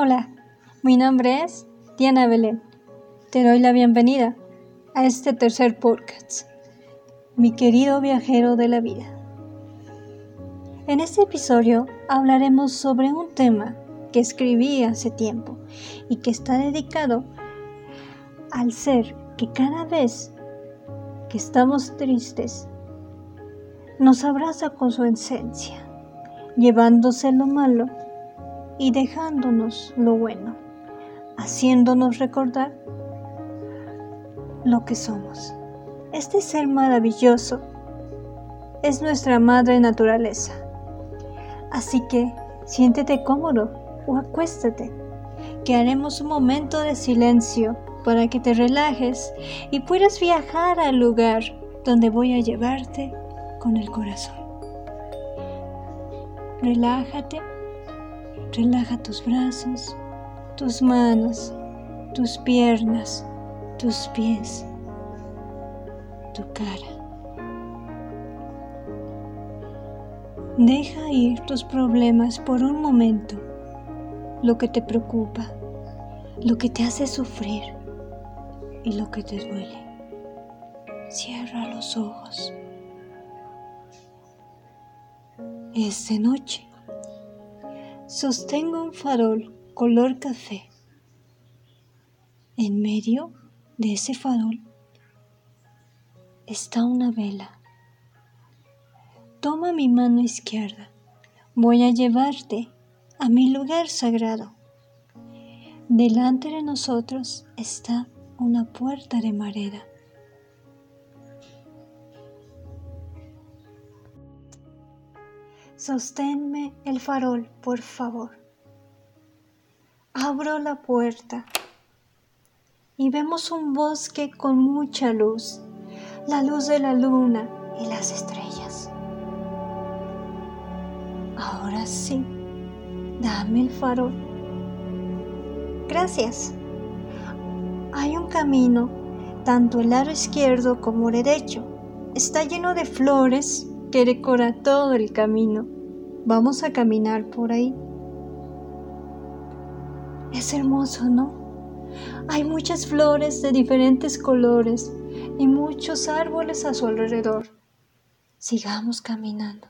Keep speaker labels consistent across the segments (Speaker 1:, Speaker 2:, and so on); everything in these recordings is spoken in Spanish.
Speaker 1: Hola, mi nombre es Diana Belén. Te doy la bienvenida a este tercer podcast, mi querido viajero de la vida. En este episodio hablaremos sobre un tema que escribí hace tiempo y que está dedicado al ser que cada vez que estamos tristes nos abraza con su esencia, llevándose lo malo y dejándonos lo bueno, haciéndonos recordar lo que somos. Este ser maravilloso es nuestra madre naturaleza. Así que siéntete cómodo o acuéstate, que haremos un momento de silencio para que te relajes y puedas viajar al lugar donde voy a llevarte con el corazón. Relájate, relaja tus brazos, tus manos, tus piernas, tus pies, tu cara. Deja ir tus problemas por un momento, lo que te preocupa, lo que te hace sufrir y lo que te duele. Cierra los ojos. Es de noche. Sostengo un farol color café. En medio de ese farol está una vela. Toma mi mano izquierda. Voy a llevarte a mi lugar sagrado. Delante de nosotros está una puerta de madera. Sosténme el farol, por favor. Abro la puerta y vemos un bosque con mucha luz, la luz de la luna y las estrellas. Ahora sí, dame el farol. Gracias. Hay un camino, tanto el lado izquierdo como el derecho. Está lleno de flores que decora todo el camino. Vamos a caminar por ahí. Es hermoso, ¿no? Hay muchas flores de diferentes colores y muchos árboles a su alrededor. Sigamos caminando.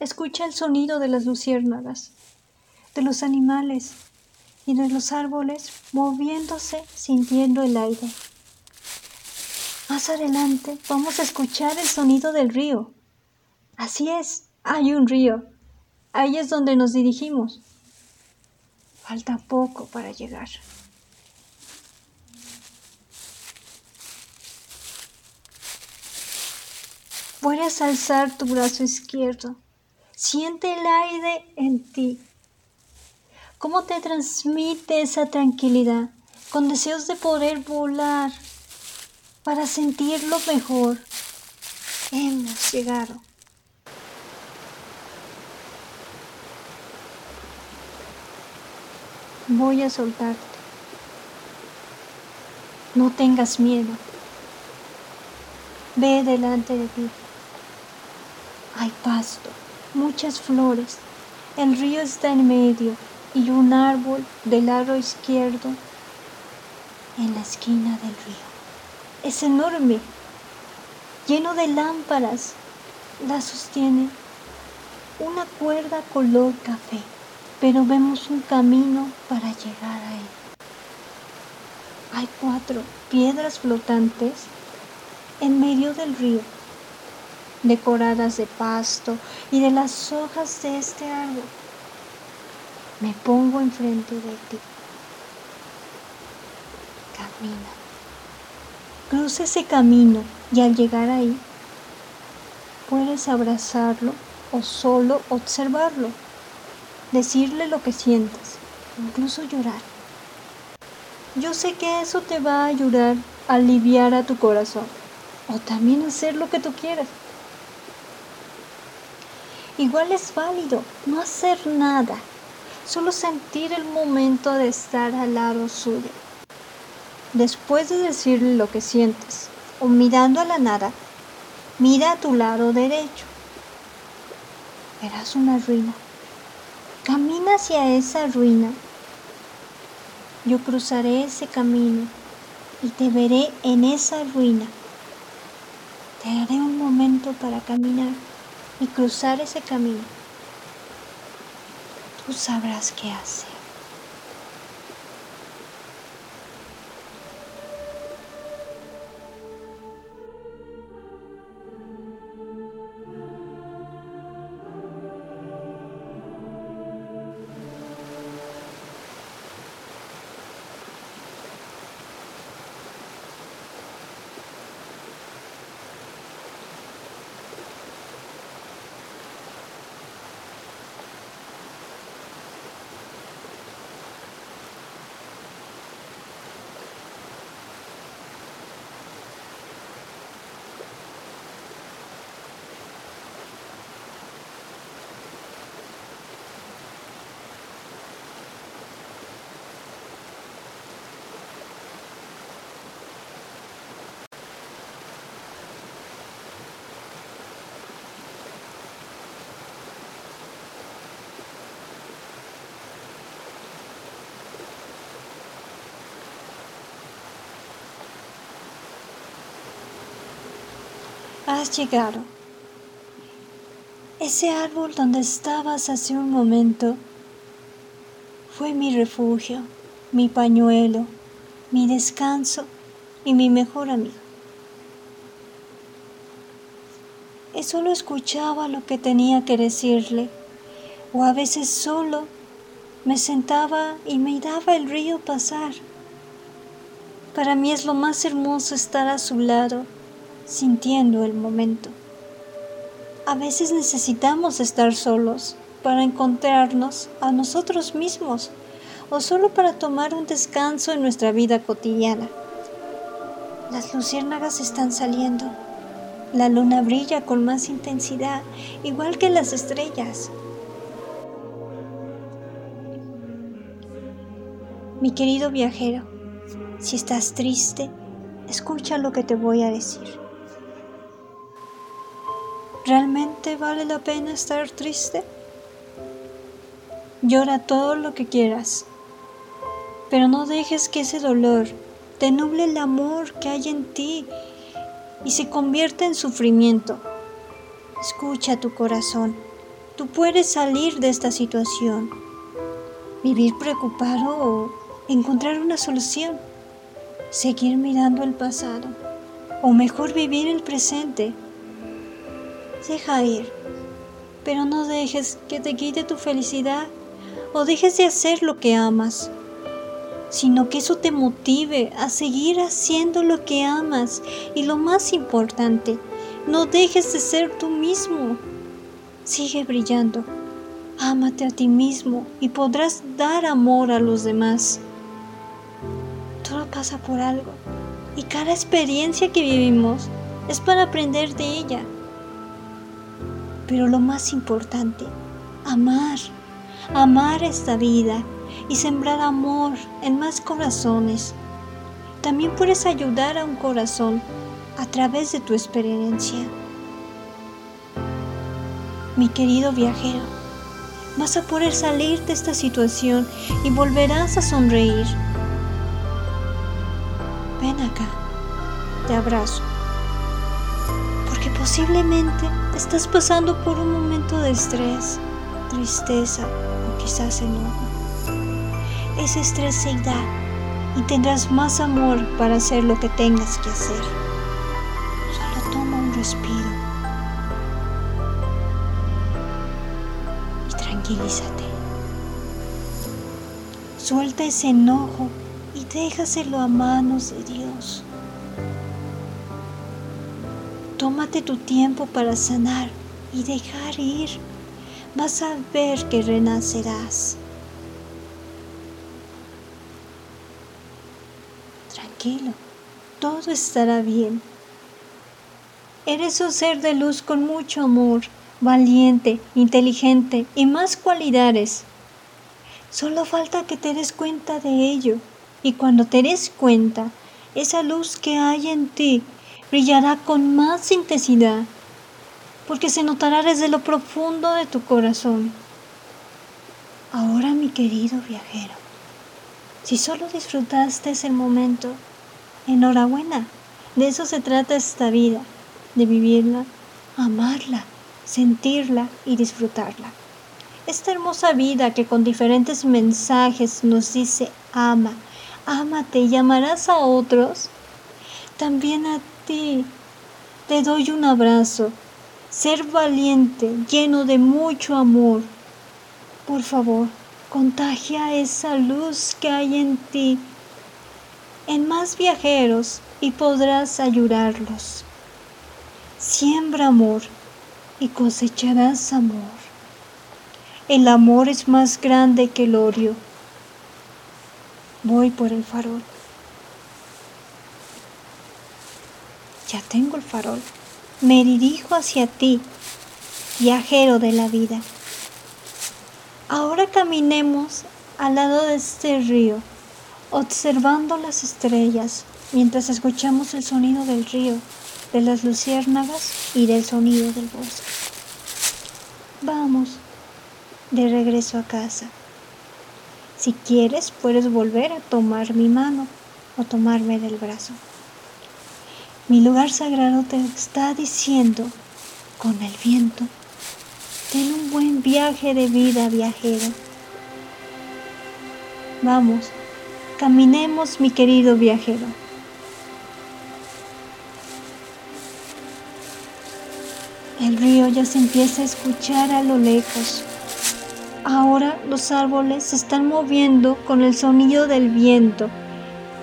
Speaker 1: Escucha el sonido de las luciérnagas, de los animales y de los árboles moviéndose sintiendo el aire. Más adelante vamos a escuchar el sonido del río. Así es, hay un río. Ahí es donde nos dirigimos. Falta poco para llegar. Puedes alzar tu brazo izquierdo. Siente el aire en ti. ¿Cómo te transmite esa tranquilidad? Con deseos de poder volar para sentirlo mejor. Hemos llegado. Voy a soltarte. No tengas miedo. Ve delante de ti. Hay pasto, muchas flores. El río está en medio y un árbol del lado izquierdo en la esquina del río es enorme, lleno de lámparas. La sostiene una cuerda color café, pero vemos un camino para llegar a él. Hay cuatro piedras flotantes en medio del río, decoradas de pasto y de las hojas de este árbol. Me pongo enfrente de ti. Camina. Cruza ese camino y al llegar ahí puedes abrazarlo o solo observarlo, decirle lo que sientes, incluso llorar. Yo sé que eso te va a ayudar a aliviar a tu corazón o también hacer lo que tú quieras. Igual es válido no hacer nada, solo sentir el momento de estar al lado suyo. Después de decirle lo que sientes o mirando a la nada, mira a tu lado derecho. Verás una ruina. Camina hacia esa ruina. Yo cruzaré ese camino y te veré en esa ruina. Te daré un momento para caminar y cruzar ese camino. Tú sabrás qué hacer. Has llegado. Ese árbol donde estabas hace un momento fue mi refugio, mi pañuelo, mi descanso y mi mejor amigo. Y solo escuchaba lo que tenía que decirle, o a veces solo me sentaba y me daba el río pasar. Para mí es lo más hermoso estar a su lado sintiendo el momento. A veces necesitamos estar solos para encontrarnos a nosotros mismos o solo para tomar un descanso en nuestra vida cotidiana. Las luciérnagas están saliendo. La luna brilla con más intensidad, igual que las estrellas. Mi querido viajero, si estás triste, escucha lo que te voy a decir. ¿Realmente vale la pena estar triste? Llora todo lo que quieras, pero no dejes que ese dolor te nuble el amor que hay en ti y se convierta en sufrimiento. Escucha tu corazón. Tú puedes salir de esta situación. Vivir preocupado o encontrar una solución. Seguir mirando el pasado. O mejor vivir el presente deja ir, pero no dejes que te quite tu felicidad o dejes de hacer lo que amas, sino que eso te motive a seguir haciendo lo que amas y lo más importante, no dejes de ser tú mismo. Sigue brillando, ámate a ti mismo y podrás dar amor a los demás. Todo pasa por algo y cada experiencia que vivimos es para aprender de ella. Pero lo más importante, amar, amar esta vida y sembrar amor en más corazones. También puedes ayudar a un corazón a través de tu experiencia. Mi querido viajero, vas a poder salir de esta situación y volverás a sonreír. Ven acá, te abrazo, posiblemente estás pasando por un momento de estrés, tristeza o quizás enojo. Ese estrés se irá y tendrás más amor para hacer lo que tengas que hacer. Solo toma un respiro y tranquilízate. Suelta ese enojo y déjaselo a manos de Dios. Tómate tu tiempo para sanar y dejar ir. Vas a ver que renacerás. Tranquilo, todo estará bien. Eres un ser de luz con mucho amor, valiente, inteligente y más cualidades. Solo falta que te des cuenta de ello. Y cuando te des cuenta, esa luz que hay en ti brillará con más intensidad, porque se notará desde lo profundo de tu corazón. Ahora mi querido viajero, si solo disfrutaste ese momento, enhorabuena. De eso se trata esta vida, de vivirla, amarla, sentirla y disfrutarla. Esta hermosa vida que con diferentes mensajes nos dice ama, ámate y amarás a otros, también a ti. Te doy un abrazo, ser valiente, lleno de mucho amor. Por favor, contagia esa luz que hay en ti en más viajeros y podrás ayudarlos. Siembra amor y cosecharás amor. El amor es más grande que el odio. Voy por el farol. Ya tengo el farol. Me dirijo hacia ti, viajero de la vida. Ahora caminemos al lado de este río, observando las estrellas mientras escuchamos el sonido del río, de las luciérnagas y del sonido del bosque. Vamos de regreso a casa. Si quieres, puedes volver a tomar mi mano o tomarme del brazo. Mi lugar sagrado te está diciendo con el viento, ten un buen viaje de vida, viajero. Vamos, caminemos, mi querido viajero. El río ya se empieza a escuchar a lo lejos. Ahora los árboles se están moviendo con el sonido del viento,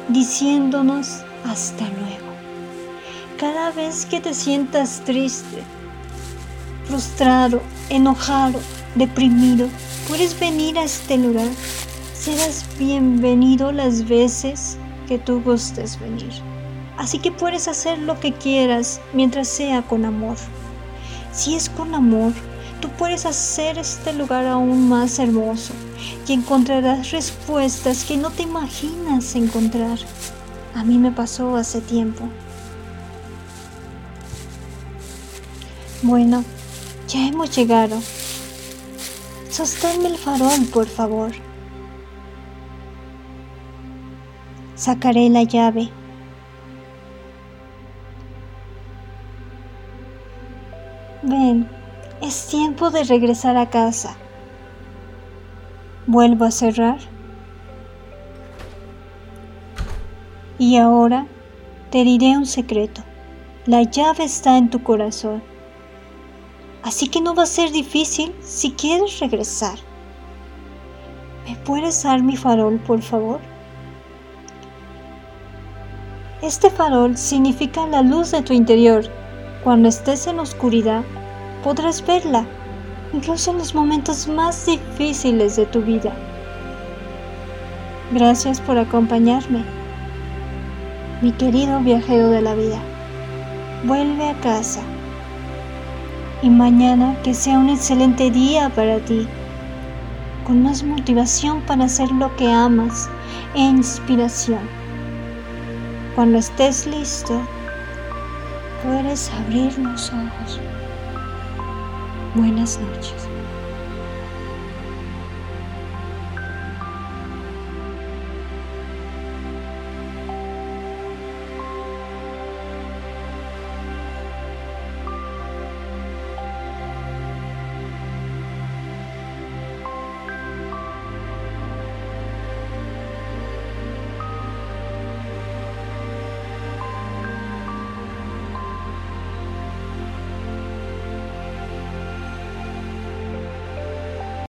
Speaker 1: diciéndonos hasta luego. Cada vez que te sientas triste, frustrado, enojado, deprimido, puedes venir a este lugar. Serás bienvenido las veces que tú gustes venir. Así que puedes hacer lo que quieras mientras sea con amor. Si es con amor, tú puedes hacer este lugar aún más hermoso y encontrarás respuestas que no te imaginas encontrar. A mí me pasó hace tiempo. Bueno, ya hemos llegado. Sosténme el farol, por favor. Sacaré la llave. Ven, es tiempo de regresar a casa. Vuelvo a cerrar. Y ahora te diré un secreto. La llave está en tu corazón. Así que no va a ser difícil si quieres regresar. ¿Me puedes dar mi farol, por favor? Este farol significa la luz de tu interior. Cuando estés en oscuridad, podrás verla, incluso en los momentos más difíciles de tu vida. Gracias por acompañarme, mi querido viajero de la vida. Vuelve a casa y mañana que sea un excelente día para ti, con más motivación para hacer lo que amas e inspiración. Cuando estés listo, puedes abrir los ojos. Buenas noches.